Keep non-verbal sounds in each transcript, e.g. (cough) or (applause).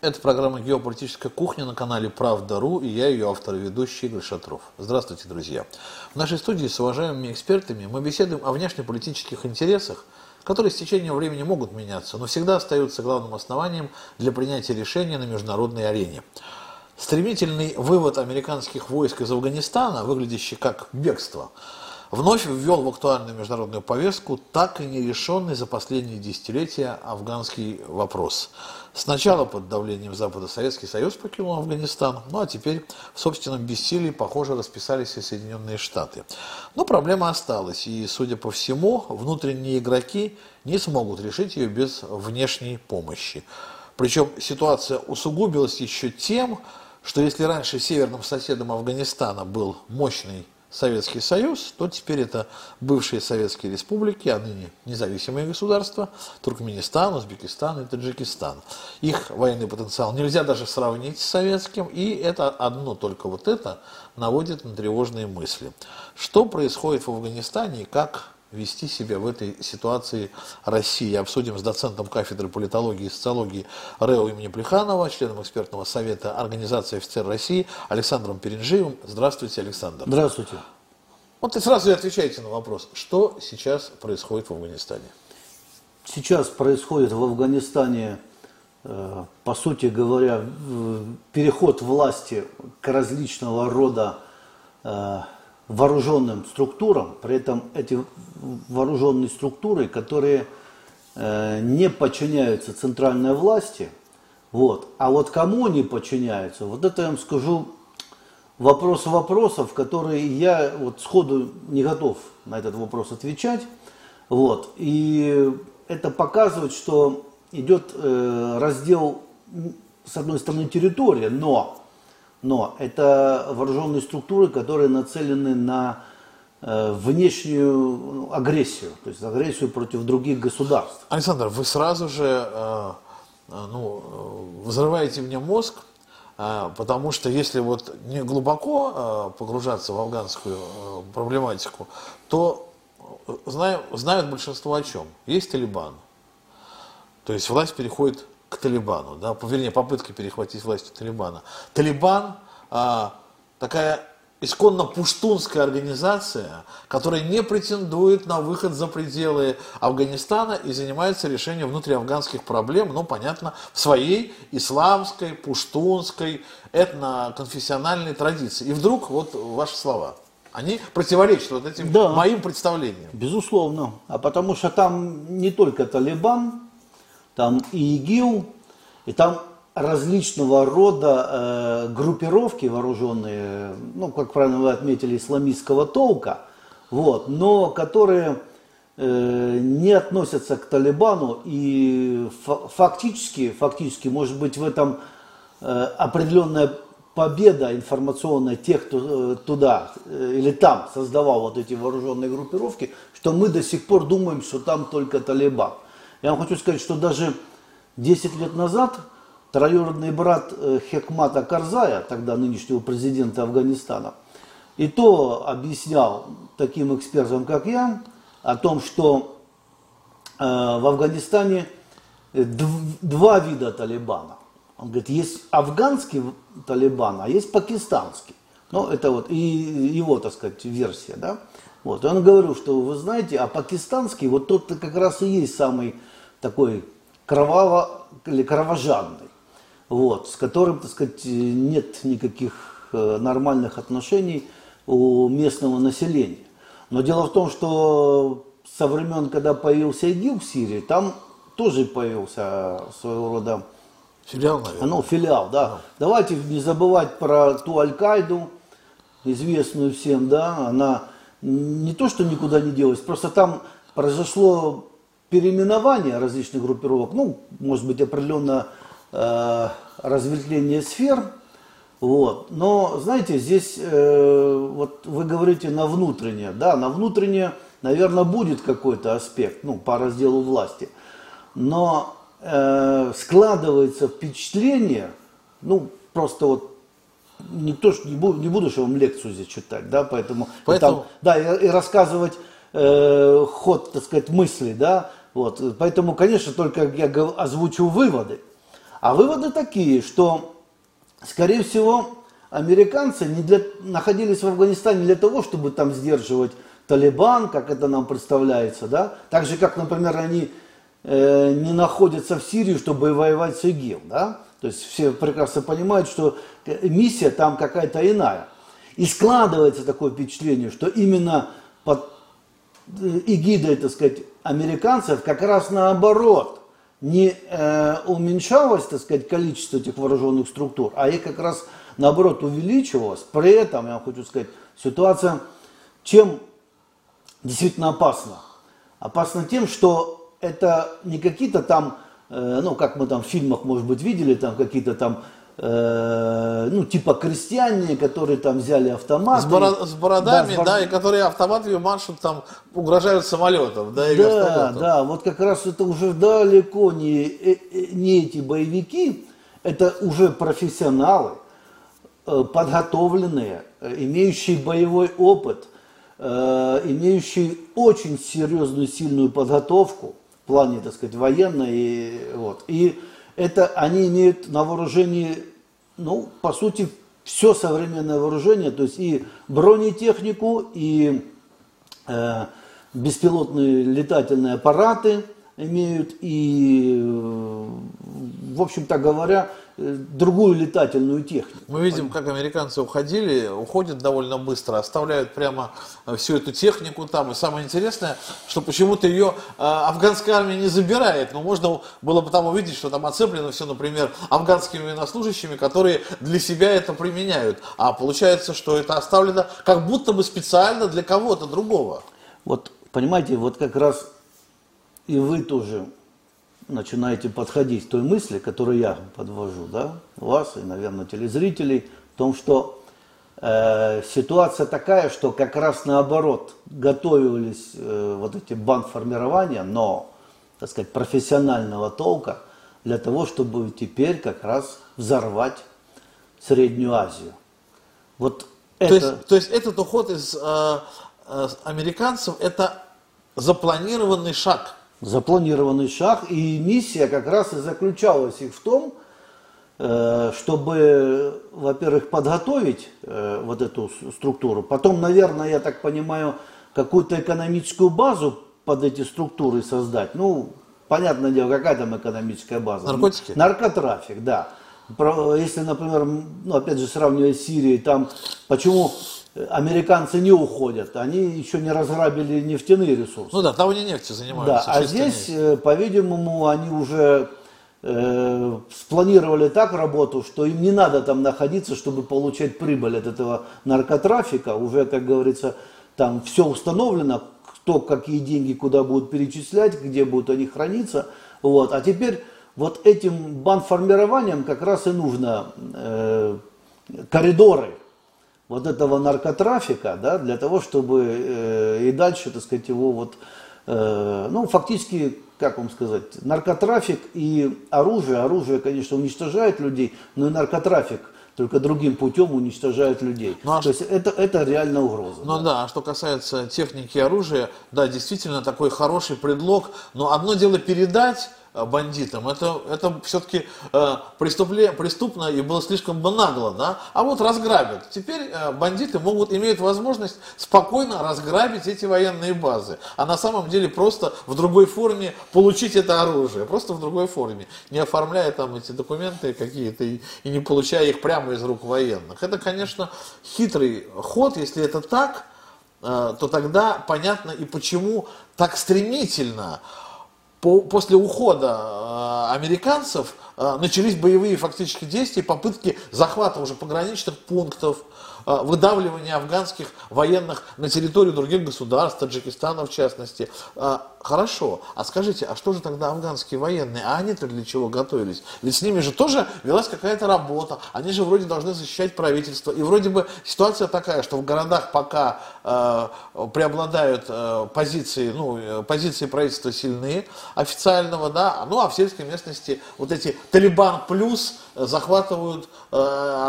Это программа «Геополитическая кухня» на канале «Правда.ру» и я ее автор и ведущий Игорь Шатров. Здравствуйте, друзья. В нашей студии с уважаемыми экспертами мы беседуем о внешнеполитических интересах, которые с течением времени могут меняться, но всегда остаются главным основанием для принятия решения на международной арене. Стремительный вывод американских войск из Афганистана, выглядящий как бегство, вновь ввел в актуальную международную повестку так и нерешенный за последние десятилетия афганский вопрос. Сначала под давлением Запада Советский Союз покинул Афганистан, ну а теперь в собственном бессилии, похоже, расписались и Соединенные Штаты. Но проблема осталась, и, судя по всему, внутренние игроки не смогут решить ее без внешней помощи. Причем ситуация усугубилась еще тем, что если раньше северным соседом Афганистана был мощный Советский Союз, то теперь это бывшие советские республики, а ныне независимые государства, Туркменистан, Узбекистан и Таджикистан. Их военный потенциал нельзя даже сравнить с советским, и это одно только вот это наводит на тревожные мысли. Что происходит в Афганистане и как вести себя в этой ситуации России. Обсудим с доцентом кафедры политологии и социологии РЭО имени Плеханова, членом экспертного совета Организации офицер России Александром Перенжиевым. Здравствуйте, Александр. Здравствуйте. Вот и сразу и отвечайте на вопрос, что сейчас происходит в Афганистане? Сейчас происходит в Афганистане, э, по сути говоря, переход власти к различного рода э, вооруженным структурам, при этом эти вооруженные структуры, которые э, не подчиняются центральной власти, вот, а вот кому они подчиняются, вот это я вам скажу вопрос вопросов, которые я вот сходу не готов на этот вопрос отвечать, вот, и это показывает, что идет э, раздел с одной стороны территории, но но это вооруженные структуры, которые нацелены на э, внешнюю ну, агрессию, то есть агрессию против других государств. Александр, вы сразу же э, э ну, взрываете мне мозг, потому что если вот не глубоко погружаться в афганскую проблематику, то знаю, знают большинство о чем. Есть Талибан. То есть власть переходит к Талибану, да, вернее, попытка перехватить власть у Талибана. Талибан а, такая исконно пуштунская организация, которая не претендует на выход за пределы Афганистана и занимается решением внутриафганских проблем, ну, понятно, в своей исламской, пуштунской, этноконфессиональной традиции. И вдруг вот ваши слова. Они противоречат вот этим да, моим представлениям. Безусловно. А потому что там не только Талибан, там и ИГИЛ, и там различного рода э, группировки вооруженные, ну, как правильно вы отметили, исламистского толка, вот, но которые э, не относятся к Талибану и фактически, фактически, может быть, в этом э, определенная победа информационная тех, кто э, туда э, или там создавал вот эти вооруженные группировки, что мы до сих пор думаем, что там только Талибан. Я вам хочу сказать, что даже 10 лет назад троюродный брат э, Хекмата Карзая, тогда нынешнего президента Афганистана, и то объяснял таким экспертам, как я, о том, что э, в Афганистане два вида Талибана. Он говорит, есть афганский Талибан, а есть пакистанский. Ну, это вот и его, так сказать, версия, да. Вот, и он говорил, что вы знаете, а пакистанский, вот тот как раз и есть самый такой кроваво или кровожадный, вот, с которым, так сказать, нет никаких э, нормальных отношений у местного населения. Но дело в том, что со времен, когда появился ИГИЛ в Сирии, там тоже появился своего рода филиал, наверное. Ну, филиал, да. да. Давайте не забывать про ту Аль-Каиду, известную всем, да, она не то, что никуда не делась, просто там произошло переименование различных группировок, ну, может быть, определенно э, разветвление сфер, вот. Но, знаете, здесь э, вот вы говорите на внутреннее, да, на внутреннее, наверное, будет какой-то аспект, ну, по разделу власти, но э, складывается впечатление, ну, просто вот не то, что не буду, не буду же вам лекцию здесь читать, да, поэтому, поэтому... Там, да, и, и рассказывать э, ход, так сказать, мысли, да, вот, поэтому, конечно, только я озвучу выводы. А выводы такие, что, скорее всего, американцы не для, находились в Афганистане не для того, чтобы там сдерживать Талибан, как это нам представляется, да? Так же, как, например, они э, не находятся в Сирии, чтобы воевать с ИГИЛ, да? То есть все прекрасно понимают, что миссия там какая-то иная. И складывается такое впечатление, что именно под э, эгидой, так сказать, американцев как раз наоборот не э, уменьшалось, так сказать, количество этих вооруженных структур, а их как раз наоборот увеличивалось. При этом, я хочу сказать, ситуация чем действительно опасна? Опасна тем, что это не какие-то там, э, ну, как мы там в фильмах, может быть, видели, там какие-то там Э, ну, типа крестьяне, которые там взяли автоматы. С, боро- с бородами, да, с да, и которые автоматами маршут, там, угрожают самолетом, да, и Да, да, вот как раз это уже далеко не, э, э, не эти боевики, это уже профессионалы, подготовленные, имеющие боевой опыт, имеющие очень серьезную, сильную подготовку в плане, так сказать, военной. И, вот. и это они имеют на вооружении, ну, по сути, все современное вооружение, то есть и бронетехнику, и э, беспилотные летательные аппараты имеют, и, э, в общем-то говоря, другую летательную технику. Мы видим, как американцы уходили, уходят довольно быстро, оставляют прямо э, всю эту технику там. И самое интересное, что почему-то ее э, афганская армия не забирает. Но можно было бы там увидеть, что там оцеплено все, например, афганскими военнослужащими, которые для себя это применяют. А получается, что это оставлено как будто бы специально для кого-то другого. Вот, понимаете, вот как раз и вы тоже начинаете подходить к той мысли, которую я подвожу, да, вас и, наверное, телезрителей, в том, что э, ситуация такая, что как раз наоборот готовились э, вот эти бандформирования, но, так сказать, профессионального толка для того, чтобы теперь как раз взорвать Среднюю Азию. Вот это... то, есть, то есть этот уход из э, э, американцев это запланированный шаг запланированный шаг, и миссия как раз и заключалась их в том, э, чтобы, во-первых, подготовить э, вот эту структуру, потом, наверное, я так понимаю, какую-то экономическую базу под эти структуры создать. Ну, понятное дело, какая там экономическая база? Наркотики? Наркотрафик, да. Если, например, ну, опять же, сравнивая с Сирией, там, почему американцы не уходят, они еще не разграбили нефтяные ресурсы. Ну да, там они нефтью занимаются. Да, а здесь, нефть. Э, по-видимому, они уже э, спланировали так работу, что им не надо там находиться, чтобы получать прибыль от этого наркотрафика. Уже, как говорится, там все установлено, кто какие деньги куда будут перечислять, где будут они храниться. Вот. А теперь вот этим бандформированием как раз и нужно э, коридоры вот этого наркотрафика, да, для того, чтобы э, и дальше, так сказать, его вот, э, ну, фактически, как вам сказать, наркотрафик и оружие, оружие, конечно, уничтожает людей, но и наркотрафик только другим путем уничтожает людей. Ну, а То есть это, это реально угроза. Ну да. да, а что касается техники и оружия, да, действительно такой хороший предлог, но одно дело передать бандитам. Это, это все-таки э, преступно и было слишком бы нагло, да? А вот разграбят. Теперь э, бандиты могут, имеют возможность спокойно разграбить эти военные базы. А на самом деле просто в другой форме получить это оружие. Просто в другой форме. Не оформляя там эти документы какие-то и, и не получая их прямо из рук военных. Это, конечно, хитрый ход, если это так, э, то тогда понятно и почему так стремительно по, после ухода э, американцев э, начались боевые фактически действия, попытки захвата уже пограничных пунктов, выдавливания афганских военных на территорию других государств, Таджикистана в частности. Э, хорошо, а скажите, а что же тогда афганские военные? А они-то для чего готовились? Ведь с ними же тоже велась какая-то работа. Они же вроде должны защищать правительство. И вроде бы ситуация такая, что в городах пока э, преобладают э, позиции, ну, позиции правительства сильные, официального, да, ну а в сельской местности вот эти Талибан плюс захватывают э,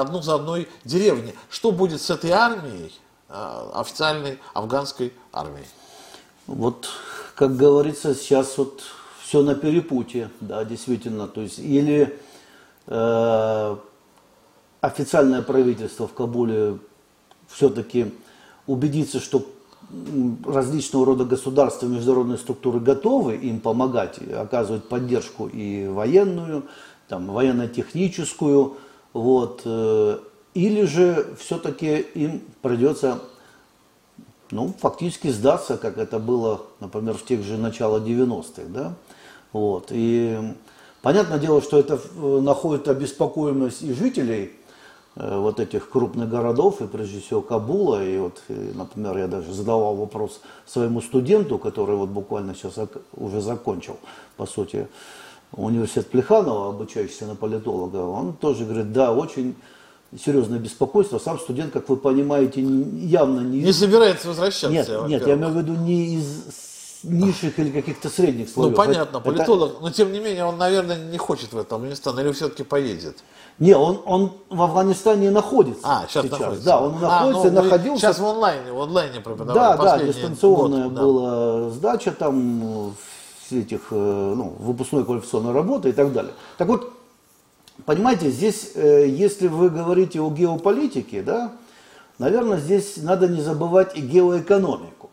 одну за одной деревни. Что будет с этой армией, э, официальной афганской армией? Вот, как говорится, сейчас вот все на перепутье, да, действительно. То есть или э, официальное правительство в Кабуле все-таки убедится, что различного рода государства международные структуры готовы им помогать, оказывать поддержку и военную, там, военно-техническую, вот, э, или же все-таки им придется ну, фактически сдаться, как это было, например, в тех же начало 90-х, да, вот, и понятное дело, что это э, находит обеспокоенность и жителей Э, вот этих крупных городов, и прежде всего Кабула. И вот, например, я даже задавал вопрос своему студенту, который вот буквально сейчас уже закончил, по сути, университет Плеханова, обучающийся на политолога. Он тоже говорит, да, очень серьезное беспокойство. Сам студент, как вы понимаете, явно не... Не собирается возвращаться. Нет, нет, я имею в виду не из низших или каких-то средних слоев. Ну, понятно, политолог, это... но тем не менее он, наверное, не хочет в этом Афганистан, или все-таки поедет? Не, он, он в Афганистане находится. А, сейчас, сейчас. находится. Да, он находится, а, ну, находился. Сейчас в онлайне, в онлайне преподавали. Да, да, дистанционная год, была да. сдача там этих, э, ну, выпускной квалификационной работы и так далее. Так вот, понимаете, здесь, э, если вы говорите о геополитике, да, наверное, здесь надо не забывать и геоэкономику.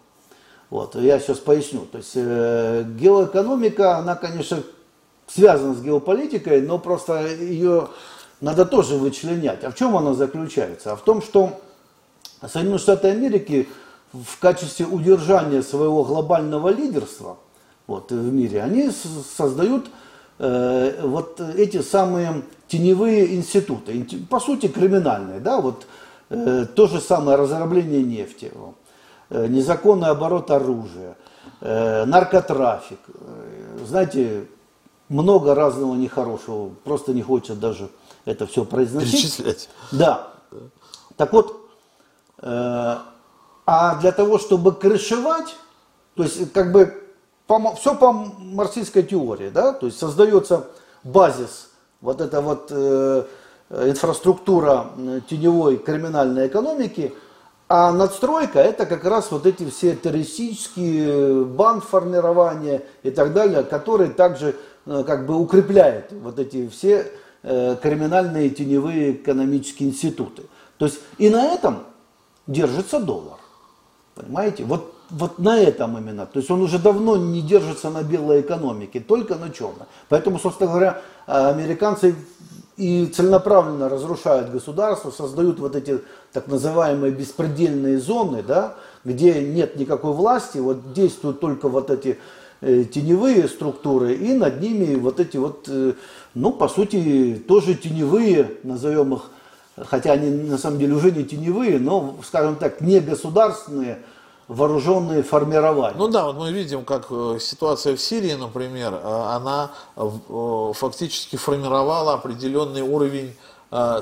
Вот, я сейчас поясню. То есть э, геоэкономика, она, конечно, связана с геополитикой, но просто ее надо тоже вычленять. А в чем она заключается? А в том, что Соединенные Штаты Америки в качестве удержания своего глобального лидерства вот, в мире, они создают э, вот эти самые теневые институты, по сути криминальные, да, вот э, то же самое разрабление нефти, э, незаконный оборот оружия, э, наркотрафик, э, знаете, много разного нехорошего, просто не хочется даже это все произносить. Перечислять. Да. Так вот, э, а для того, чтобы крышевать, то есть как бы по, все по марксистской теории, да, то есть создается базис, вот эта вот э, инфраструктура теневой криминальной экономики, а надстройка это как раз вот эти все террористические банд формирования и так далее, которые также э, как бы укрепляют вот эти все Э, криминальные теневые экономические институты. То есть и на этом держится доллар. Понимаете? Вот, вот на этом именно. То есть он уже давно не держится на белой экономике, только на черной. Поэтому, собственно говоря, американцы и целенаправленно разрушают государство, создают вот эти так называемые беспредельные зоны, да, где нет никакой власти, вот действуют только вот эти э, теневые структуры, и над ними вот эти вот э, ну, по сути, тоже теневые, назовем их, хотя они на самом деле уже не теневые, но, скажем так, не государственные вооруженные формирования. Ну да, вот мы видим, как э, ситуация в Сирии, например, э, она э, фактически формировала определенный уровень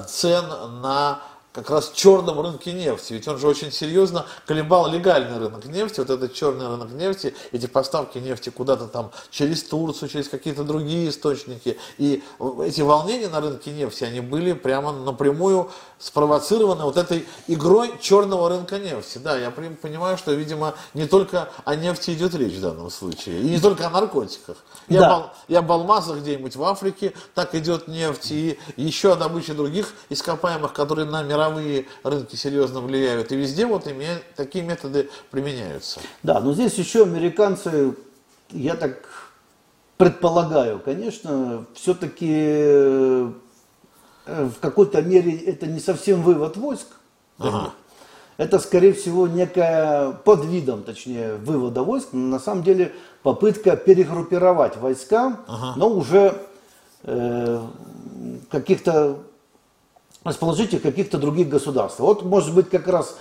цен на как раз черном рынке нефти. Ведь он же очень серьезно колебал легальный рынок нефти, вот этот черный рынок нефти, эти поставки нефти куда-то там через Турцию, через какие-то другие источники. И эти волнения на рынке нефти, они были прямо напрямую спровоцированы вот этой игрой черного рынка нефти. Да, я понимаю, что, видимо, не только о нефти идет речь в данном случае, и не только о наркотиках. Я, да. бал, я об алмазах где-нибудь в Африке, так идет нефть, и еще о добыче других ископаемых, которые на мировые рынки серьезно влияют, и везде вот ими, такие методы применяются. Да, но здесь еще американцы, я так предполагаю, конечно, все-таки э, в какой-то мере это не совсем вывод войск. Ага. Это, скорее всего, некая под видом, точнее, вывода войск, на самом деле попытка перегруппировать войска, ага. но уже э, каких-то расположить их каких-то других государствах. Вот, может быть, как раз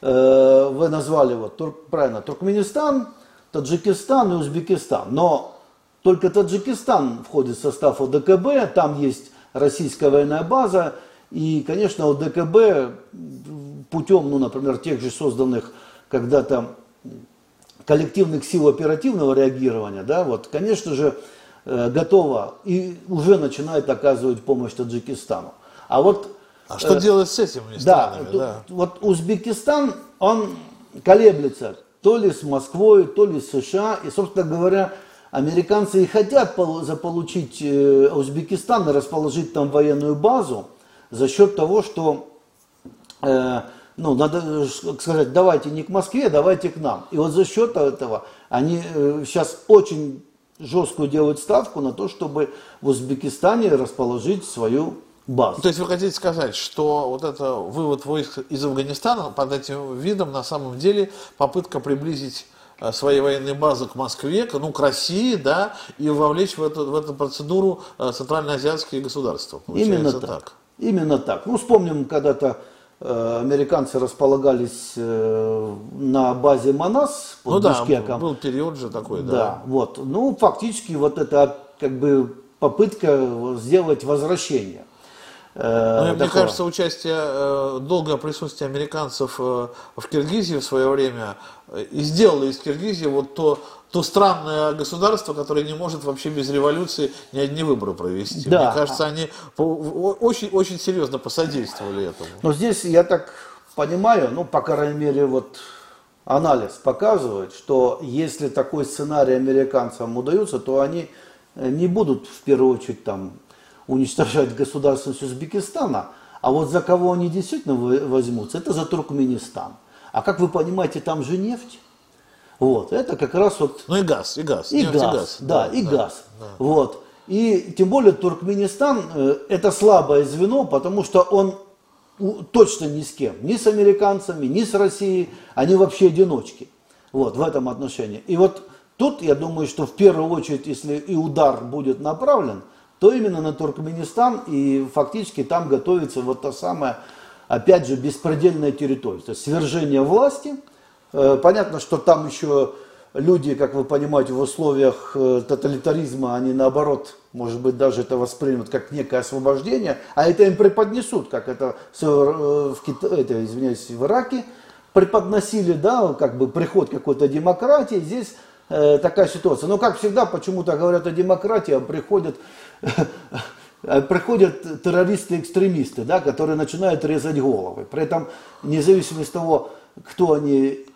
э, вы назвали, вот, тур, правильно, Туркменистан, Таджикистан и Узбекистан. Но только Таджикистан входит в состав ОДКБ, там есть российская военная база, и, конечно, ОДКБ путем, ну, например, тех же созданных когда-то коллективных сил оперативного реагирования, да, вот, конечно же, э, готова и уже начинает оказывать помощь Таджикистану. А вот а что э, делать с этими странами? Да, да, вот Узбекистан, он колеблется то ли с Москвой, то ли с США. И, собственно говоря, американцы и хотят заполучить э, Узбекистан и расположить там военную базу за счет того, что э, ну, надо сказать, давайте не к Москве, давайте к нам. И вот за счет этого они сейчас очень жесткую делают ставку на то, чтобы в Узбекистане расположить свою базу. То есть вы хотите сказать, что вот это вывод войск из Афганистана под этим видом на самом деле попытка приблизить э, свои военные базы к Москве, к, ну, к России, да, и вовлечь в эту, в эту процедуру э, центральноазиатские государства. Именно так. так. Именно так. Ну, вспомним, когда-то э, американцы располагались э, на базе Манас под ну, Бишкеком. Да, был период же такой, да. Да, вот. Ну, фактически вот это как бы попытка сделать возвращение. Э, ну, мне кажется, участие, э, долгое присутствие американцев э, в Киргизии в свое время и сделало из Киргизии вот то, то странное государство, которое не может вообще без революции ни одни выборы провести. Да. Мне кажется, они очень, очень серьезно посодействовали этому. Но здесь, я так понимаю, ну, по крайней мере, вот анализ показывает, что если такой сценарий американцам удается, то они не будут в первую очередь там уничтожать государственность Узбекистана, а вот за кого они действительно возьмутся, это за Туркменистан. А как вы понимаете, там же нефть. Вот, это как раз вот... Ну и газ, и газ. И, газ, и газ, да, да и да, газ. Да. Вот. И тем более Туркменистан э, это слабое звено, потому что он точно ни с кем, ни с американцами, ни с Россией, они вообще одиночки. Вот, в этом отношении. И вот тут, я думаю, что в первую очередь, если и удар будет направлен, то именно на Туркменистан, и фактически там готовится вот та самая, опять же, беспредельная территория, то есть свержение власти. Э, понятно, что там еще люди, как вы понимаете, в условиях э, тоталитаризма, они наоборот, может быть, даже это воспримут как некое освобождение, а это им преподнесут, как это э, в, Кита... это, извиняюсь, в Ираке преподносили, да, как бы приход какой-то демократии, здесь э, такая ситуация. Но, как всегда, почему-то говорят о демократии, а приходят приходят террористы-экстремисты, да, которые начинают резать головы. При этом, независимо от того, кто они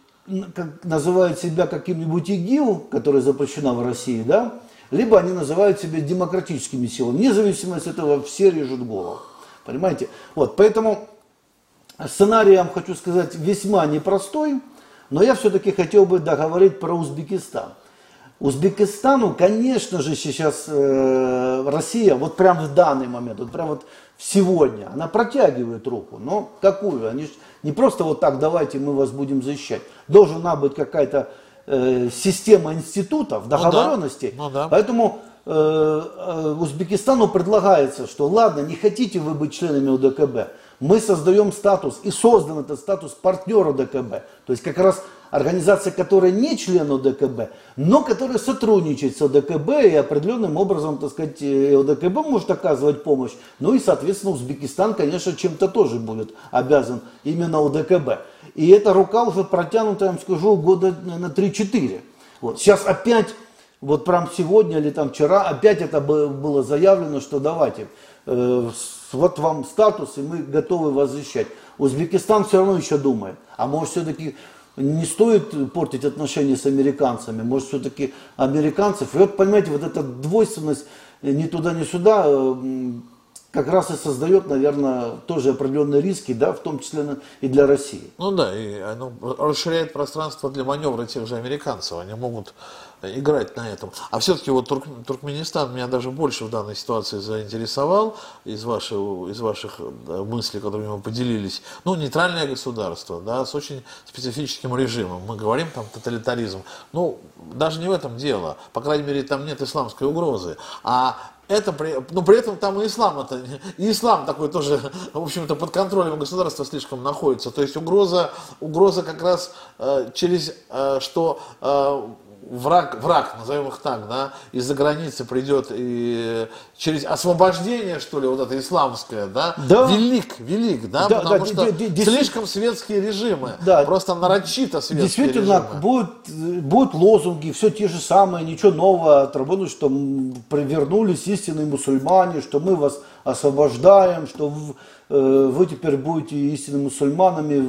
как, называют себя каким-нибудь ИГИЛ, который запрещена в России, да, либо они называют себя демократическими силами. Независимо от этого все режут голову. Понимаете? Вот, поэтому сценарий, я вам хочу сказать, весьма непростой, но я все-таки хотел бы договорить про Узбекистан. Узбекистану, конечно же, сейчас э, Россия, вот прям в данный момент, вот прям вот сегодня, она протягивает руку. Но какую? Они не просто вот так, давайте мы вас будем защищать. Должна быть какая-то э, система институтов, договоренностей. Ну да, ну да. Поэтому э, э, Узбекистану предлагается, что ладно, не хотите вы быть членами УДКБ, мы создаем статус, и создан этот статус партнера ДКБ. То есть как раз организация, которая не член ОДКБ, но которая сотрудничает с ОДКБ и определенным образом, так сказать, ОДКБ может оказывать помощь. Ну и, соответственно, Узбекистан, конечно, чем-то тоже будет обязан именно ОДКБ. И эта рука уже протянута, я вам скажу, года на 3-4. Вот. Сейчас опять, вот прям сегодня или там вчера, опять это было заявлено, что давайте, э, вот вам статус, и мы готовы вас защищать. Узбекистан все равно еще думает, а может все-таки не стоит портить отношения с американцами, может все-таки американцев. И вот понимаете, вот эта двойственность ни туда, ни сюда э, как раз и создает, наверное, тоже определенные риски, да, в том числе и для России. Ну да, и оно расширяет пространство для маневра тех же американцев. Они могут играть на этом. А все-таки вот Турк, Туркменистан меня даже больше в данной ситуации заинтересовал из, вашего, из ваших мыслей, которыми вы поделились. Ну, нейтральное государство, да, с очень специфическим режимом. Мы говорим там тоталитаризм. Ну, даже не в этом дело. По крайней мере, там нет исламской угрозы. А это при, ну, при этом там и ислам это, и ислам такой тоже, в общем-то, под контролем государства слишком находится. То есть угроза, угроза как раз э, через, э, что э, враг, враг, назовем их так, да, из-за границы придет и через освобождение, что ли, вот это исламское, да, да. велик, велик, да, да потому да, что д- слишком светские режимы, да, просто нарочито светские Действительно, режимы. Будут, будут лозунги, все те же самые, ничего нового отработают, что вернулись истинные мусульмане, что мы вас освобождаем, что вы теперь будете истинными мусульманами,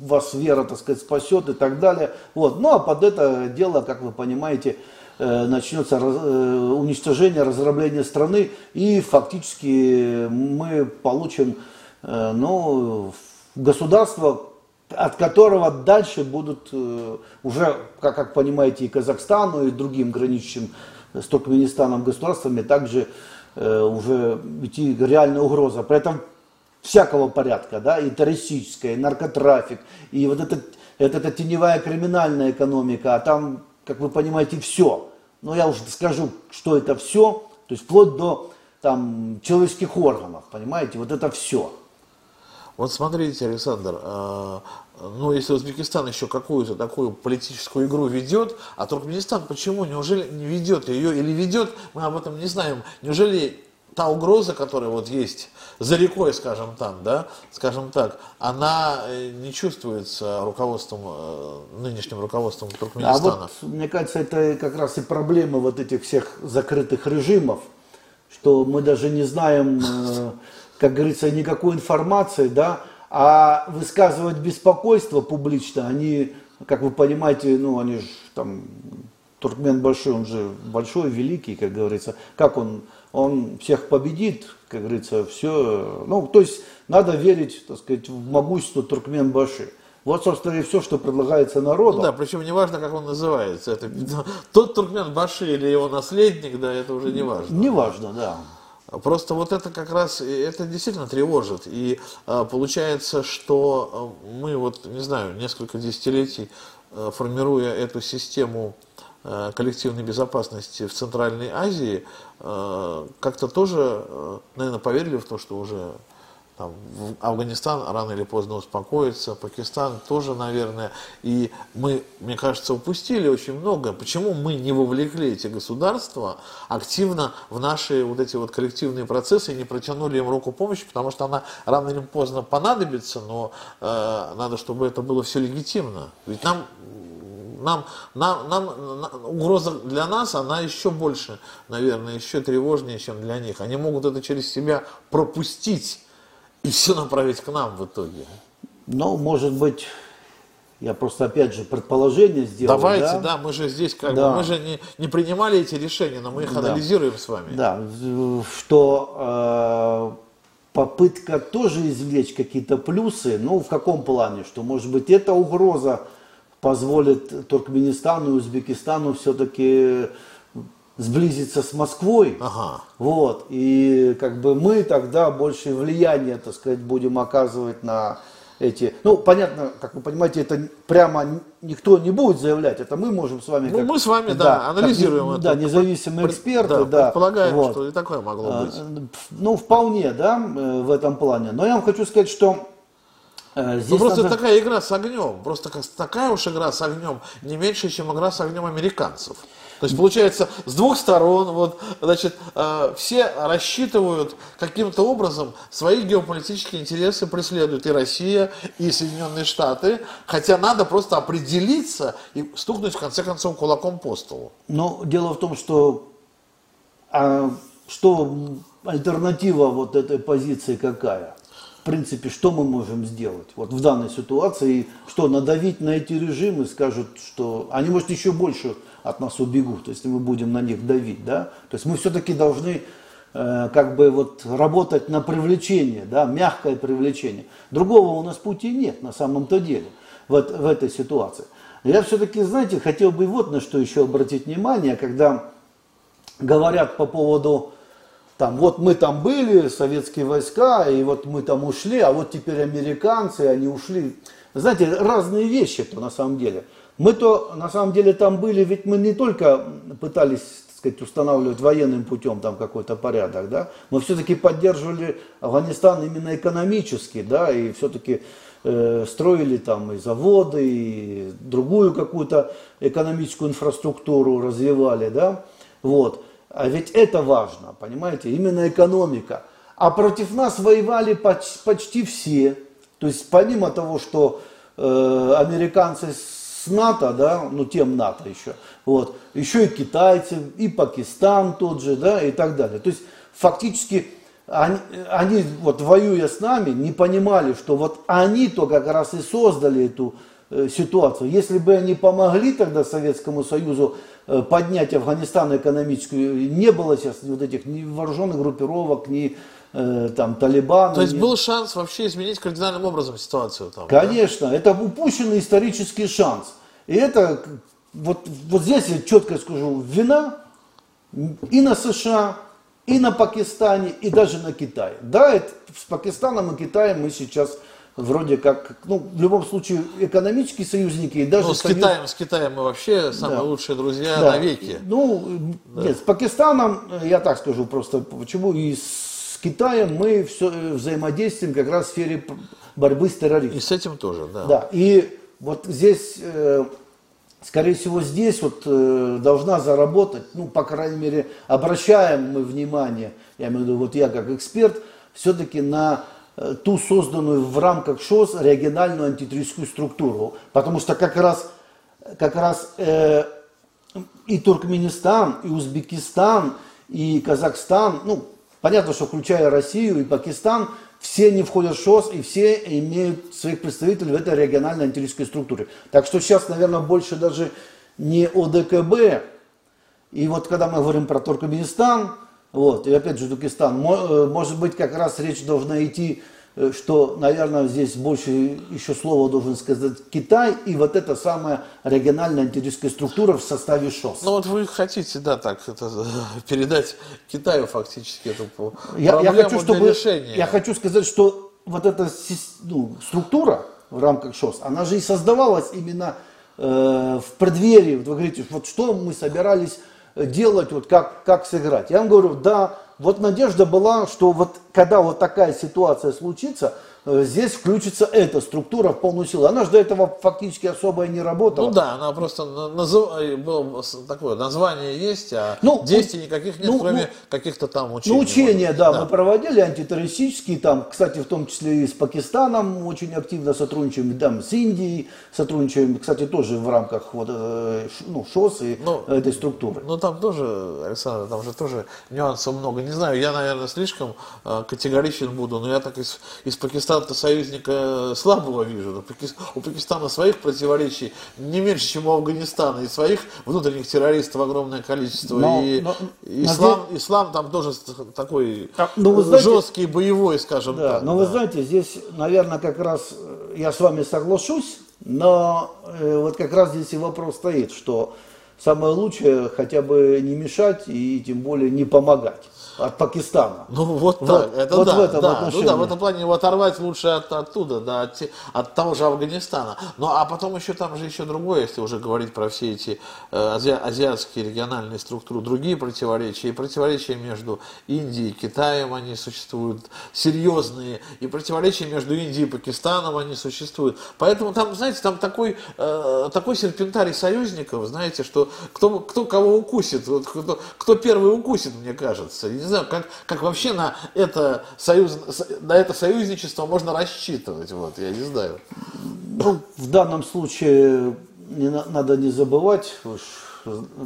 вас вера, так сказать, спасет и так далее. Вот. Ну а под это дело, как вы понимаете, э, начнется э, уничтожение, разрабление страны, и фактически мы получим э, ну, государство, от которого дальше будут э, уже, как, как понимаете, и Казахстану, и другим граничащим с Туркменистаном государствами также э, уже идти реальная угроза. При этом всякого порядка, да, и террористическая, и наркотрафик, и вот это, это, это теневая криминальная экономика, а там, как вы понимаете, все. Но я уже скажу, что это все, то есть вплоть до там, человеческих органов, понимаете, вот это все. Вот смотрите, Александр, э, ну, если Узбекистан еще какую-то такую политическую игру ведет, а Туркменистан почему? Неужели не ведет ее или ведет, мы об этом не знаем. Неужели та угроза, которая вот есть за рекой, скажем там, да, скажем так, она э, не чувствуется руководством, э, нынешним руководством Туркменистана. А вот, мне кажется, это как раз и проблема вот этих всех закрытых режимов, что мы даже не знаем как говорится, никакой информации, да, а высказывать беспокойство публично, они, как вы понимаете, ну, они же там, Туркмен большой, он же большой, великий, как говорится, как он, он всех победит, как говорится, все, ну, то есть надо верить, так сказать, в могущество Туркмен Баши. Вот, собственно, и все, что предлагается народу. Ну да, причем не важно, как он называется. Это, тот Туркмен Баши или его наследник, да, это уже не важно. Не важно, да. Просто вот это как раз, это действительно тревожит. И а, получается, что а, мы вот, не знаю, несколько десятилетий, а, формируя эту систему коллективной безопасности в Центральной Азии, как-то тоже, наверное, поверили в то, что уже там, Афганистан рано или поздно успокоится, Пакистан тоже, наверное. И мы, мне кажется, упустили очень много. Почему мы не вовлекли эти государства активно в наши вот эти вот коллективные процессы и не протянули им руку помощи, потому что она рано или поздно понадобится, но э, надо, чтобы это было все легитимно. Ведь нам нам, нам, нам, угроза для нас, она еще больше, наверное, еще тревожнее, чем для них. Они могут это через себя пропустить и все направить к нам в итоге. Ну, может быть, я просто опять же предположение сделал. Давайте, да, да мы же здесь как да. бы, мы же не, не принимали эти решения, но мы их да. анализируем с вами. Да, что э, попытка тоже извлечь какие-то плюсы, ну в каком плане, что может быть эта угроза позволит Туркменистану и Узбекистану все-таки сблизиться с Москвой. Ага. Вот. И как бы мы тогда больше влияния, так сказать, будем оказывать на эти... Ну, понятно, как вы понимаете, это прямо никто не будет заявлять, это мы можем с вами... Ну, как, мы с вами, да, да анализируем как, это. Да, независимые эксперты, да. да предполагаем, вот. что и такое могло а, быть. Ну, вполне, да, э, в этом плане. Но я вам хочу сказать, что Здесь ну, просто надо... такая игра с огнем, просто такая уж игра с огнем, не меньше, чем игра с огнем американцев. То есть получается с двух сторон, вот, значит, э, все рассчитывают каким-то образом свои геополитические интересы преследуют и Россия, и Соединенные Штаты, хотя надо просто определиться и стукнуть в конце концов кулаком по столу. Но дело в том, что а, что альтернатива вот этой позиции какая? В принципе, что мы можем сделать вот в данной ситуации? Что, надавить на эти режимы, скажут, что они, может, еще больше от нас убегут, если мы будем на них давить, да. То есть мы все-таки должны э, как бы вот работать на привлечение, да, мягкое привлечение. Другого у нас пути нет на самом-то деле в, в этой ситуации. Я все-таки, знаете, хотел бы вот на что еще обратить внимание, когда говорят по поводу там, вот мы там были, советские войска, и вот мы там ушли, а вот теперь американцы, они ушли. Знаете, разные вещи-то на самом деле. Мы-то на самом деле там были, ведь мы не только пытались так сказать, устанавливать военным путем там какой-то порядок, да, мы все-таки поддерживали Афганистан именно экономически, да, и все-таки э, строили там и заводы, и другую какую-то экономическую инфраструктуру развивали, да, вот. А ведь это важно, понимаете, именно экономика. А против нас воевали почти, почти все. То есть помимо того, что э, американцы с НАТО, да, ну тем НАТО еще, вот, еще и китайцы, и Пакистан тот же, да, и так далее. То есть фактически они, они вот воюя с нами, не понимали, что вот они то как раз и создали эту ситуацию. Если бы они помогли тогда Советскому Союзу э, поднять Афганистан экономическую, не было сейчас вот этих ни вооруженных группировок, ни э, там Талибана. То есть ни... был шанс вообще изменить кардинальным образом ситуацию там? Конечно, да? это упущенный исторический шанс. И это, вот, вот здесь я четко скажу, вина и на США, и на Пакистане, и даже на Китае. Да, это, с Пакистаном и Китаем мы сейчас вроде как, ну, в любом случае, экономические союзники и даже... Ну, с союз... Китаем, с Китаем мы вообще самые Да. лучшие друзья Да. навеки. Ну, нет, с Пакистаном, э, я так скажу просто, почему и с Китаем мы все взаимодействуем как раз в сфере борьбы с терроризмом. И с этим тоже, да. Да, и вот здесь, э, скорее всего, здесь вот э, должна заработать, ну, по крайней мере, обращаем мы внимание, я имею в виду, вот я как эксперт, все-таки на э, ту созданную в рамках ШОС региональную антитеррористическую структуру, потому что как раз, как раз э, и Туркменистан, и Узбекистан, и Казахстан, ну, понятно, что включая Россию и Пакистан, все не входят в ШОС, и все имеют своих представителей в этой региональной антитеррористической структуре. Так что сейчас, наверное, больше даже не ОДКБ, и вот когда мы говорим про Туркменистан, вот, и опять же мо- э, может быть, как раз речь должна идти, э, что, наверное, здесь больше еще слово должен сказать Китай и вот эта самая региональная антитеррористическая структура в составе ШОС. Ну вот вы хотите, да, так это (laughs) передать Китаю фактически эту Я, я хочу, чтобы, решения. я хочу сказать, что вот эта ну, структура в рамках ШОС, она же и создавалась именно э, в преддверии. Вот вы говорите, вот что мы собирались э, делать, вот как, как сыграть. Я вам говорю, да, вот надежда была, что вот когда вот такая ситуация случится, здесь включится эта структура в полную силу. Она же до этого фактически особо и не работала. Ну да, она просто на- назыв- э, было такое название есть, а Ну, действий никаких нет, ну, кроме ну, каких-то там учений. Ну, учения, быть. да, мы проводили антитеррористические, там, кстати, в том числе и с Пакистаном очень активно сотрудничаем, там, с Индией сотрудничаем, кстати, тоже в рамках вот, э, ну, ШОС и Ну, этой структуры. Ну там тоже, Александр, там же тоже нюансов много. Не знаю, я, наверное, слишком э, категоричен буду, но я так из, из Пакистана-то союзника слабого вижу. У Пакистана своих противоречий не меньше, чем у Афганистана, и своих внутренних террористов огромное количество. Но- и но- ислам, ислам там тоже такой А, ну, вы знаете- жесткий, боевой, скажем Да, так. но вы да. знаете, здесь, наверное, как раз э, я с вами соглашусь, но э, вот как раз здесь и вопрос стоит, что самое лучшее хотя бы не мешать и тем более не помогать от Пакистана. Ну вот Вот- так, это вот да, в этом да, ну отношении. да, в этом плане его оторвать лучше от, оттуда, да, от, от того же Афганистана. Ну а потом еще там же еще другое, если уже говорить про все эти э, ази- азиатские региональные структуры, другие противоречия, и противоречия между Индией и Китаем они существуют, серьезные, и противоречия между Индией и Пакистаном они существуют. Поэтому там, знаете, там такой, э, такой серпентарий союзников, знаете, что кто, кто кого укусит, вот кто, кто первый укусит, мне кажется. Не знаю, как, как вообще на это, союз, на это союзничество можно рассчитывать, вот, я не знаю. Ну, в данном случае не на- надо не забывать, вы ж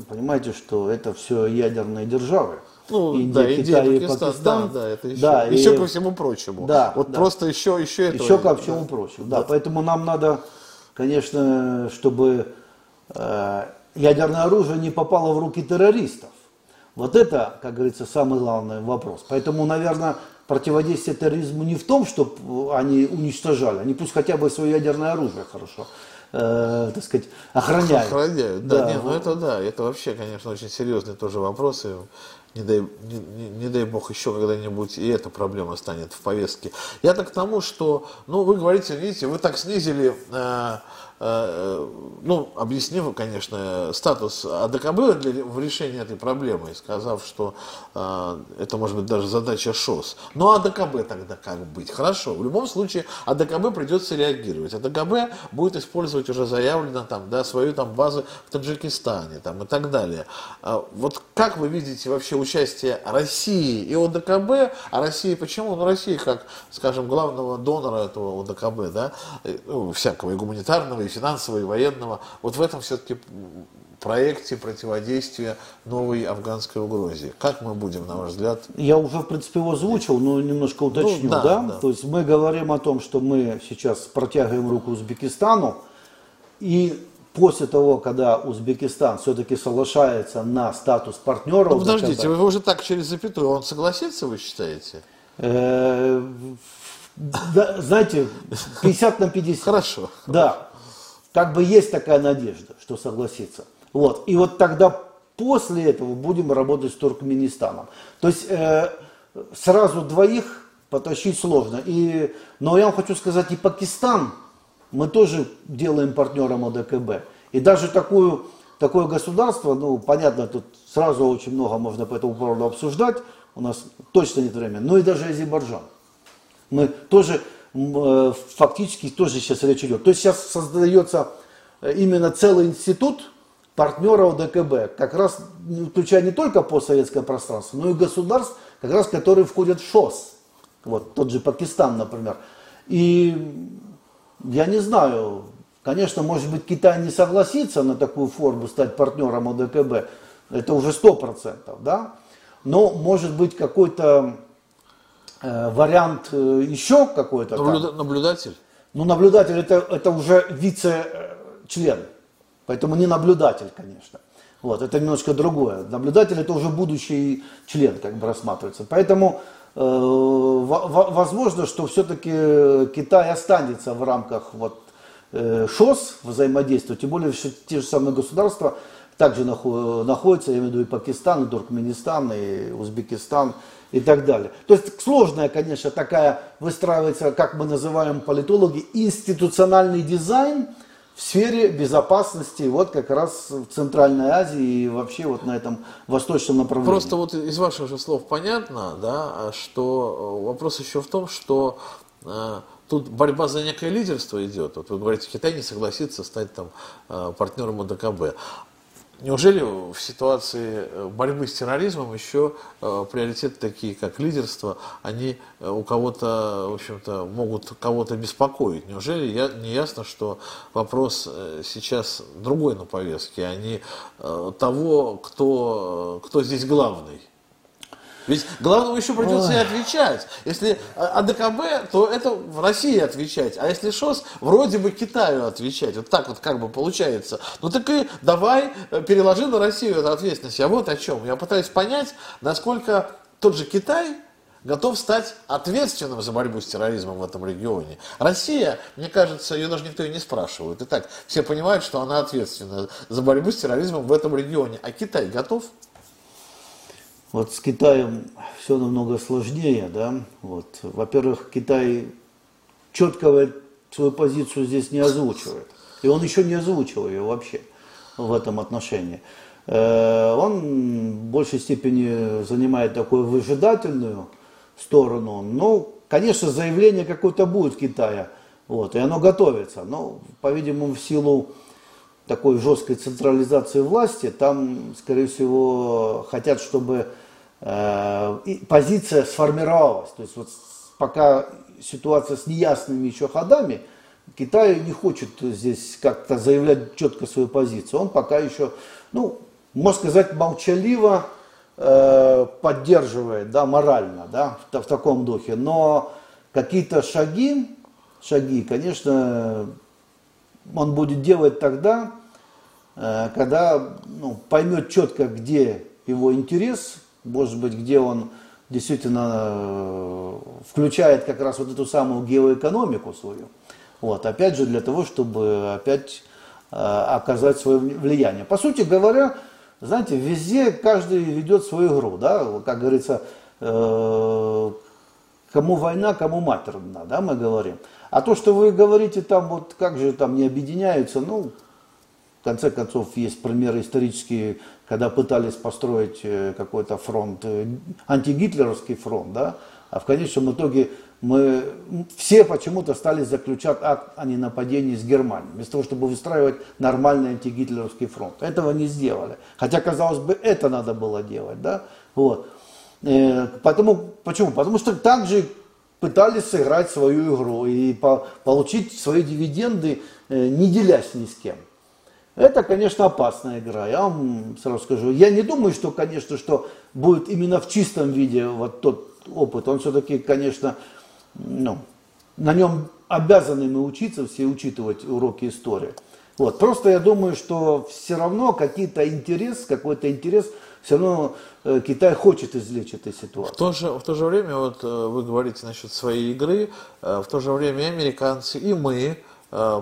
понимаете, что это все ядерные державы. Ну, Индия, да, Индия, Китай и Пакистан, Пакистан. да, да, это еще, Да, еще и- ко всему прочему. Да, вот да. просто еще, еще это. Еще ко всему прочему. Да, поэтому нам надо, конечно, чтобы э, ядерное оружие не попало в руки террористов. Вот это, как говорится, самый главный вопрос. Поэтому, наверное, противодействие терроризму не в том, чтобы они уничтожали, они пусть хотя бы свое ядерное оружие хорошо, э, так сказать, охраняют. Охраняют, да, Да, не, ну это да, это вообще, конечно, очень серьезный тоже вопрос, и не дай, не, не- не дай бог еще когда-нибудь и эта проблема станет в повестке. Я-то к тому, что, ну, вы говорите, видите, вы так снизили, э, э, ну, объяснив, конечно, статус АДКБ для, в решении этой проблемы, сказав, что э, это может быть даже задача ШОС. А АДКБ тогда как быть? Хорошо, в любом случае АДКБ придется реагировать. АДКБ будет использовать уже заявлено там, да, свою там базу в Таджикистане там, и так далее. А Вот как вы видите вообще участие России и ОДКБ? А России почему? Ну, Россия как, скажем, главного донора этого ОДКБ, да, э, ну, всякого и гуманитарного, и финансового, и военного. Вот в этом все-таки проекте противодействия новой афганской угрозе. Как мы будем, на ваш взгляд? Я уже, в принципе, его озвучил, но немножко уточню. Ну, да, да, да. То есть мы говорим о том, что мы сейчас протягиваем руку Узбекистану, и после того, когда Узбекистан все-таки соглашается на статус партнера ну, подождите, вы уже так через запятую, он согласится, вы считаете? Э, да, знаете, 50 на 50. Хорошо. Да. Как бы есть такая надежда, что согласится. Вот. И вот тогда после этого будем работать с Туркменистаном. То есть э, сразу двоих потащить сложно. И, но я вам хочу сказать, и Пакистан мы тоже делаем партнером ОДКБ. И даже такую, такое государство, ну, понятно, тут сразу очень много можно по этому поводу обсуждать, у нас точно нет времени, но и даже Азербайджан. Мы тоже, фактически тоже сейчас речь идет. То есть сейчас создается э, именно целый институт партнеров ДКБ, как раз включая не только постсоветское пространство, но и государств, как раз которые входят в ШОС. Вот тот же Пакистан, например. И я не знаю, конечно, может быть, Китай не согласится на такую форму стать партнером ОДКБ, это уже сто процентов, да? Но может быть какой-то э, вариант э, еще какой-то. Наблюда- наблюдатель? Ну, наблюдатель это, это уже вице-член, поэтому не наблюдатель, конечно. Вот, это немножко другое. Наблюдатель это уже будущий член, как бы рассматривается. Поэтому Э, возможно, что все-таки Китай останется в рамках вот, э, ШОС взаимодействия, тем более, что те же самые государства также находятся, я имею в виду и Пакистан, и Туркменистан, и Узбекистан и так далее. То есть сложная, конечно, такая выстраивается, как мы называем политологи, институциональный дизайн – в сфере безопасности вот как раз в Центральной Азии и вообще вот на этом восточном направлении. Просто вот из ваших же слов понятно, да, что э, вопрос еще в том, что э, тут борьба за некое лидерство идет. Вот вы говорите, Китай не согласится стать там э, партнером ОДКБ. Неужели в ситуации э, борьбы с терроризмом еще э, приоритеты такие, как лидерство, они э, у кого-то, в общем-то, могут кого-то беспокоить? Неужели я, не ясно, что вопрос сейчас другой на повестке, а не того, кто, кто здесь главный? Ведь главному еще придется Ой. и отвечать. Если АДКБ, то это в России отвечать. А если ШОС, вроде бы Китаю отвечать. Вот так вот как бы получается. Ну так и давай э, переложи на Россию эту ответственность. Я вот о чем. Я пытаюсь понять, насколько тот же Китай готов стать ответственным за борьбу с терроризмом в этом регионе. Россия, мне кажется, ее даже никто и не спрашивает. И так все понимают, что она ответственна за борьбу с терроризмом в этом регионе. А Китай готов? Вот с Китаем все намного сложнее, да. Вот. Во-первых, Китай четко свою позицию здесь не озвучивает. И он еще не озвучил ее вообще в этом отношении. Э, он в большей степени занимает такую выжидательную сторону. Ну, конечно, заявление какое-то будет Китая. Вот, и оно готовится. Но, по-видимому, в силу такой жесткой централизации власти, там, скорее всего, хотят, чтобы позиция сформировалась. То есть вот пока ситуация с неясными еще ходами, Китай не хочет здесь как-то заявлять четко свою позицию. Он пока еще, ну, можно сказать, молчаливо э, поддерживает, да, морально, да, в, в таком духе. Но какие-то шаги, шаги, конечно, он будет делать тогда, э, когда ну, поймет четко, где его интерес, может быть, где он действительно э, включает как раз вот эту самую геоэкономику свою. Вот, опять же, для того, чтобы опять э, оказать свое влияние. По сути говоря, знаете, везде каждый ведет свою игру, да, как говорится, э, кому война, кому матерна, да, мы говорим. А то, что вы говорите там, вот как же там не объединяются, ну, в конце концов, есть примеры исторические, когда пытались построить э, какой-то фронт, э, антигитлеровский фронт, да, а в конечном итоге мы все почему-то стали заключать акт о ненападении с Германией, вместо того, чтобы выстраивать нормальный антигитлеровский фронт. Этого не сделали. Хотя, казалось бы, это надо было делать, да, вот. Э, потому, почему? Потому что также пытались сыграть свою игру и по, получить свои дивиденды, не делясь ни с кем. Это, конечно, опасная игра, я вам сразу скажу. Я не думаю, что, конечно, что будет именно в чистом виде вот тот опыт. Он все-таки, конечно, ну, на нем обязаны мы учиться, все учитывать уроки истории. Вот. Просто я думаю, что все равно какие-то интерес, какой-то интерес, все равно э, Китай хочет извлечь этой ситуации. В то, же, в то же время, вот э, вы говорите насчет своей игры, э, в то же время американцы, и мы,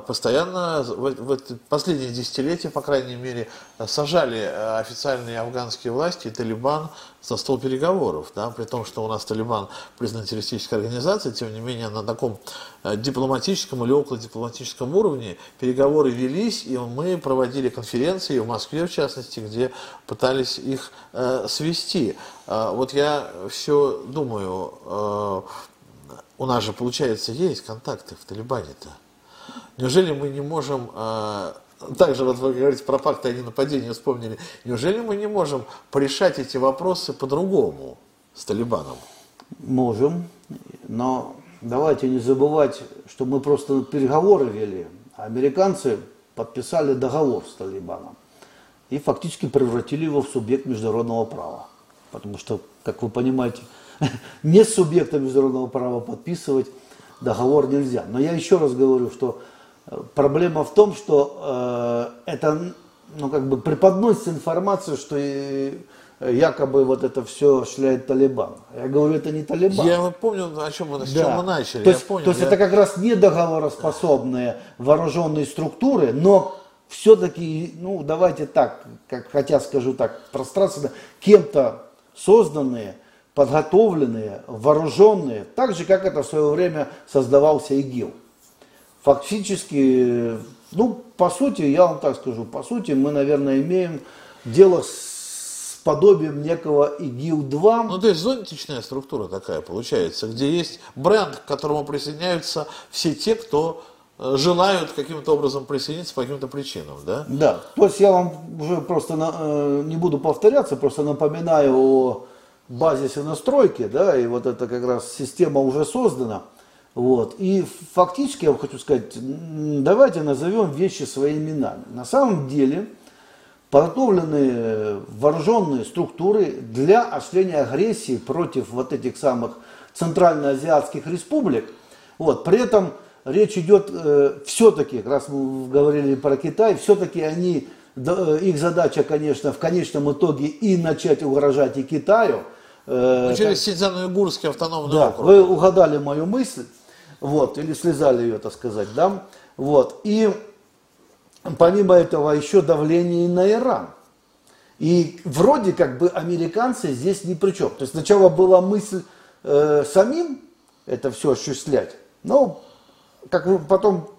постоянно в, последние десятилетия, по крайней мере, сажали э, официальные афганские власти и Талибан за стол переговоров, да, при том, что у нас Талибан признан террористической организацией, тем не менее на таком э, дипломатическом или около дипломатическом уровне переговоры велись, и мы проводили конференции в Москве, в частности, где пытались их э, свести. Э, вот я все думаю, э, у нас же, получается, есть контакты в Талибане-то. Неужели мы не можем, э, также вот вы говорите про факты о ненападении, вспомнили, неужели мы не можем порешать эти вопросы по-другому с Талибаном? Можем, но давайте не забывать, что мы просто переговоры вели. Американцы подписали договор с Талибаном и фактически превратили его в субъект международного права. Потому что, как вы понимаете, (laughs) не субъекта международного права подписывать договор нельзя. Но я еще раз говорю, что э, проблема в том, что э, это ну, как бы преподносится информация, что и, э, якобы вот это все шляет Талибан. Я говорю, это не Талибан. Я помню, о чем мы, с да. чем мы начали. То есть, понял, то есть я... это как раз не договороспособные вооруженные структуры, но все-таки, ну давайте так, как, хотя скажу так, пространственно, кем-то созданные подготовленные, вооруженные, так же, как это в свое время создавался ИГИЛ. Фактически, ну, по сути, я вам так скажу, по сути, мы, наверное, имеем дело с подобием некого ИГИЛ-2. Ну, то есть зонтичная структура такая получается, где есть бренд, к которому присоединяются все те, кто э, желают каким-то образом присоединиться по каким-то причинам, да? Да, то есть я вам уже просто на, э, не буду повторяться, просто напоминаю о базисе настройки, да, и вот это как раз система уже создана. Вот. И фактически, я вам хочу сказать, давайте назовем вещи своими именами. На самом деле, подготовленные вооруженные структуры для осуществления агрессии против вот этих самых центральноазиатских республик. Вот. При этом речь идет э, все-таки, раз мы говорили про Китай, все-таки они, да, их задача, конечно, в конечном итоге и начать угрожать и Китаю, Э, ну, через Синьцзян-Уйгурский автономный да, округ. Вы угадали мою мысль, вот, или слезали ее, так сказать, да, вот, и помимо этого еще давление на Иран. И вроде как бы американцы здесь ни при чем. То есть сначала была мысль э, самим это все осуществлять, но как вы потом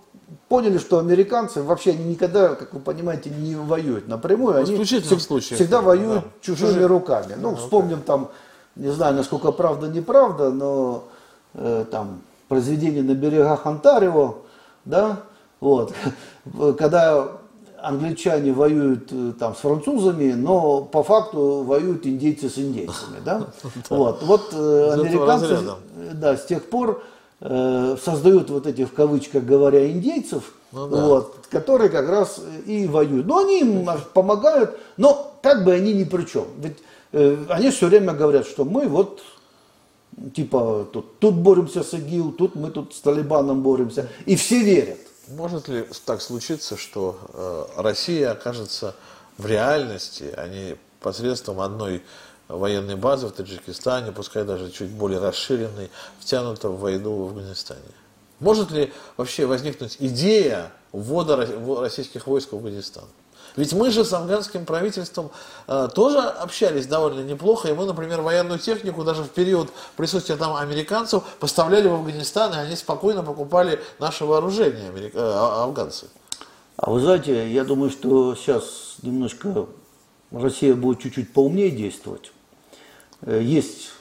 поняли, что американцы вообще никогда, как вы понимаете, не воюют напрямую. Они всегда, случаях, всегда воюют да. чужими Чужие. руками. Ну, вспомним там не знаю, насколько правда, неправда, но э, там произведение на берегах Онтарио, да, вот, (laughs) когда англичане воюют э, там с французами, но по факту воюют индейцы с индейцами, да, (laughs) вот, вот э, американцы, да, с тех пор э, создают вот эти в кавычках говоря индейцев, ну, да. вот, которые как раз и воюют, но они им помогают, но как бы они ни при чем, ведь они все время говорят, что мы вот типа тут, тут боремся с ИГИЛ, тут мы тут с Талибаном боремся. И все верят. Может ли так случиться, что э, Россия окажется в реальности, а не посредством одной военной базы в Таджикистане, пускай даже чуть более расширенной, втянута в войну в Афганистане? Может ли вообще возникнуть идея ввода российских войск в Афганистан? Ведь мы же с афганским правительством э, тоже общались довольно неплохо, и мы, например, военную технику даже в период присутствия там американцев поставляли в Афганистан, и они спокойно покупали наше вооружение, америк... э, а, афганцы. А вы знаете, я думаю, что сейчас немножко Россия будет чуть-чуть поумнее действовать. Э, есть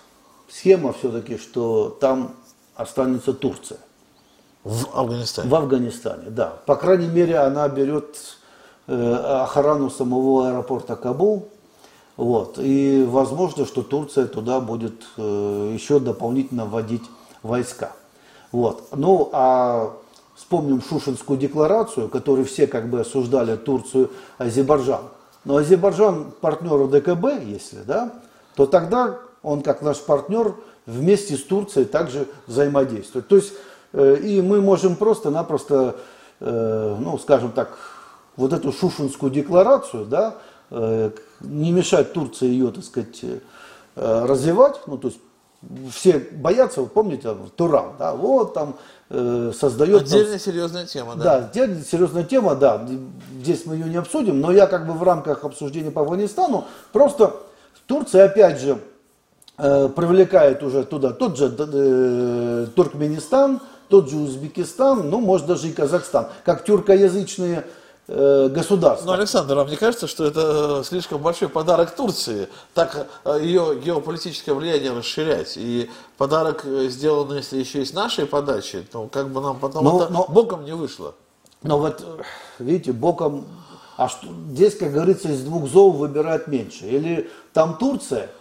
схема все-таки, что там останется Турция. В Афганистане? В Афганистане, да. По крайней мере, она берет охрану самого аэропорта Кабул. Вот. И возможно, что Турция туда будет э, еще дополнительно вводить войска. Вот. Ну, а вспомним Шушинскую декларацию, которую все как бы осуждали Турцию, Азербайджан. Но Азербайджан партнер ДКБ, если, да, то тогда он как наш партнер вместе с Турцией также взаимодействует. То есть э, и мы можем просто-напросто, ну, скажем так, вот эту Шушинскую декларацию, да, э, не мешать Турции ее, так сказать, э, развивать, ну, то есть все боятся, вы помните, Туран, да, вот там э, создает... Отдельная там, серьезная тема, да. Да, отдельная серьезная тема, да, здесь мы ее не обсудим, но я как бы в рамках обсуждения по Афганистану, просто Турция, опять же, э, привлекает уже туда тот же э, Туркменистан, тот же Узбекистан, ну, может, даже и Казахстан, как тюркоязычные государства. Но, Александр, вам не кажется, что это э, слишком большой подарок Турции, так э, ее геополитическое влияние расширять? И подарок сделан, если еще и с нашей подачи, то как бы нам потом но, это но, боком не вышло. Но вот, видите, боком... А что, здесь, как говорится, из двух зол выбирать меньше. Или там Турция –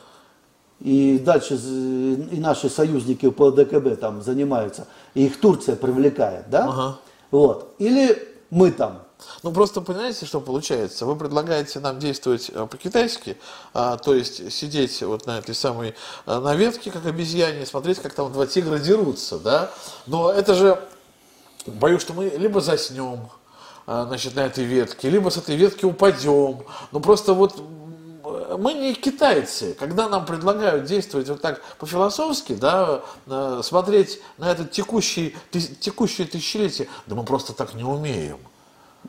и дальше и наши союзники по ДКБ там занимаются, и их Турция привлекает, да? Ага. Вот. Или мы там. Ну просто понимаете, что получается? Вы предлагаете нам действовать э, по-китайски, а, то есть сидеть вот на этой самой э, на ветке, как обезьяне, смотреть, как там два тигра дерутся, да? Но это же, боюсь, что мы либо заснем, э, значит, на этой ветке, либо с этой ветки упадем. Ну просто вот мы не китайцы. Когда нам предлагают действовать вот так по-философски, да, смотреть на это текущий, текущее тысячелетие, да мы просто так не умеем.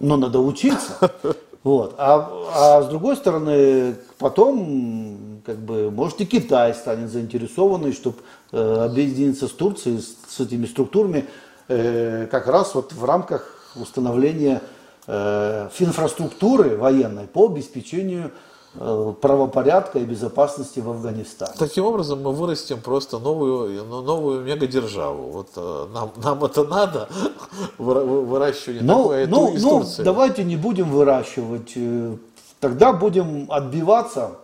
Но надо учиться. (laughs) Вот. А, а с другой стороны, потом, как бы, может и Китай станет заинтересованный, чтобы э, объединиться с Турцией, с, с этими структурами, э, как раз вот в рамках установления э, инфраструктуры военной по обеспечению правопорядка и безопасности в Афганистане. Таким образом мы вырастим просто новую, ну, новую мегадержаву. Вот э, нам, нам это надо, (laughs) выращивание ну, такое, ну, ну, давайте не будем выращивать, э, тогда будем отбиваться.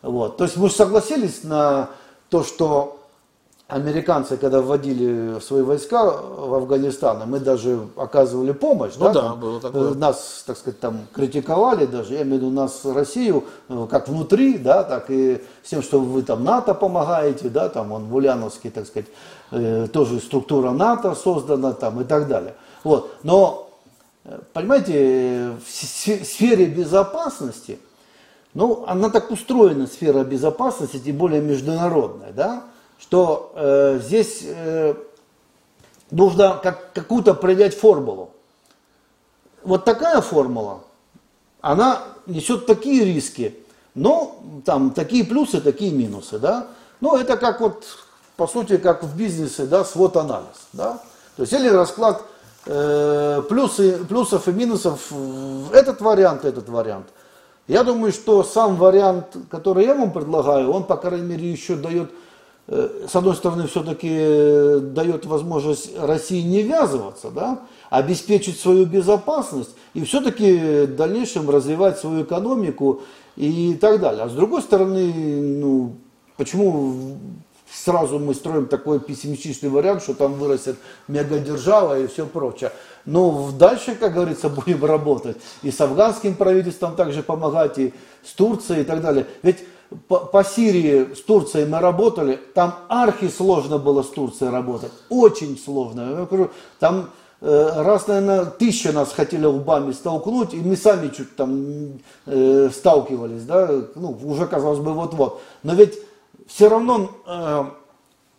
Вот. То есть мы же согласились на то, что американцы, когда вводили свои войска в Афганистан, мы даже оказывали помощь. Ну да, да было такое. Нас, так сказать, там критиковали даже, я имею в виду нас, Россию, э, как внутри, да, так и с тем, что вы там НАТО помогаете, да, там он в Ульяновске, так сказать, э, тоже структура НАТО создана там и так далее. Вот. Но, э, понимаете, в сфере безопасности, ну, она так устроена, сфера безопасности, тем более международная, да, что э, здесь э, нужно как, какую-то принять формулу. Вот такая формула, она несет такие риски, но там такие плюсы, такие минусы, да. Ну, это как вот, по сути, как в бизнесе, да, свод анализ, да. То есть, или расклад э, плюсы, плюсов и минусов, этот вариант, этот вариант. Я думаю, что сам вариант, который я вам предлагаю, он, по крайней мере, еще дает с одной стороны, все-таки э, дает возможность России не ввязываться, да, обеспечить свою безопасность и все-таки в дальнейшем развивать свою экономику и так далее. А с другой стороны, ну, почему сразу мы строим такой пессимистичный вариант, что там вырастет мегадержава и все прочее. Но дальше, как говорится, (laughs) будем работать. И с афганским правительством также помогать, и с Турцией и так далее. Ведь по, по Сирии с Турцией мы работали, там архи сложно было с Турцией работать, очень сложно. Там э, раз, наверное, тысяча нас хотели лбами столкнуть, и мы сами чуть там э, сталкивались, да, ну, уже казалось бы вот-вот. Но ведь все равно э,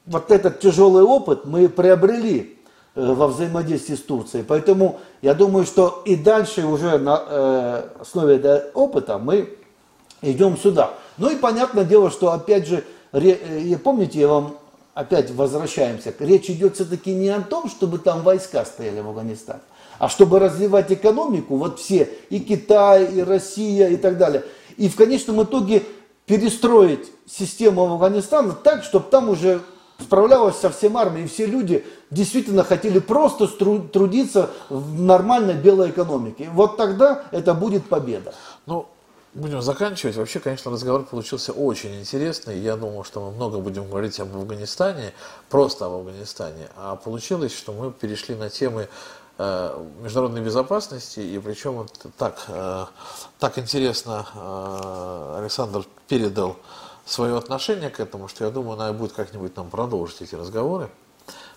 вот этот тяжелый опыт мы приобрели э, во взаимодействии с Турцией. Поэтому я думаю, что и дальше уже на э, основе этого опыта мы идем сюда. Ну и понятное дело, что опять же, ре, помните, я вам опять возвращаемся, речь идет все-таки не о том, чтобы там войска стояли в Афганистане, а чтобы развивать экономику, вот все, и Китай, и Россия, и так далее. И в конечном итоге перестроить систему Афганистана так, чтобы там уже справлялась со всем армией, и все люди действительно хотели просто трудиться в нормальной белой экономике. Вот тогда это будет победа. Ну, Будем заканчивать. Вообще, конечно, разговор получился очень интересный. Я думал, что мы много будем говорить об Афганистане, просто об Афганистане. А получилось, что мы перешли на темы э, международной безопасности, и причем вот так, э, так интересно э, Александр передал свое отношение к этому, что я думаю, надо будет как-нибудь нам продолжить эти разговоры.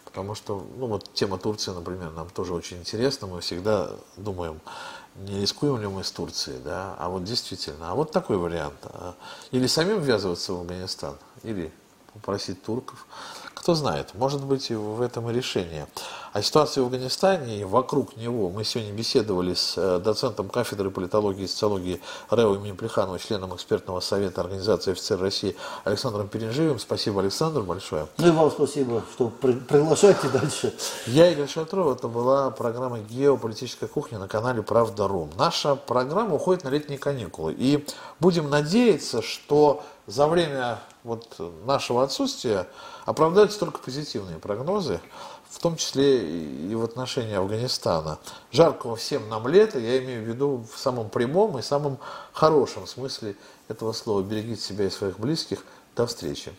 Потому что, ну вот тема Турции, например, нам тоже очень интересна. Мы всегда думаем, не рискуем ли мы с Турцией, да, а вот действительно, а вот такой вариант. А, или самим ввязываться в Афганистан, или попросить турков. Кто знает, может быть и в этом и решение. О ситуации в Афганистане и вокруг него мы сегодня беседовали с э, доцентом кафедры политологии и социологии РЭО имени Плеханова, членом экспертного совета Организации офицеров России Александром Перенживым. Спасибо, Александр, большое. Ну и вам спасибо, что при, приглашаете дальше. Я Игорь Шатров, это была программа «Геополитическая кухня» на канале «Правда.ру». Наша программа уходит на летние каникулы. И будем надеяться, что за время вот нашего отсутствия оправдаются только позитивные прогнозы, в том числе и в отношении Афганистана. Жаркого всем нам лета, я имею в виду в самом прямом и самом хорошем смысле этого слова. Берегите себя и своих близких. До встречи.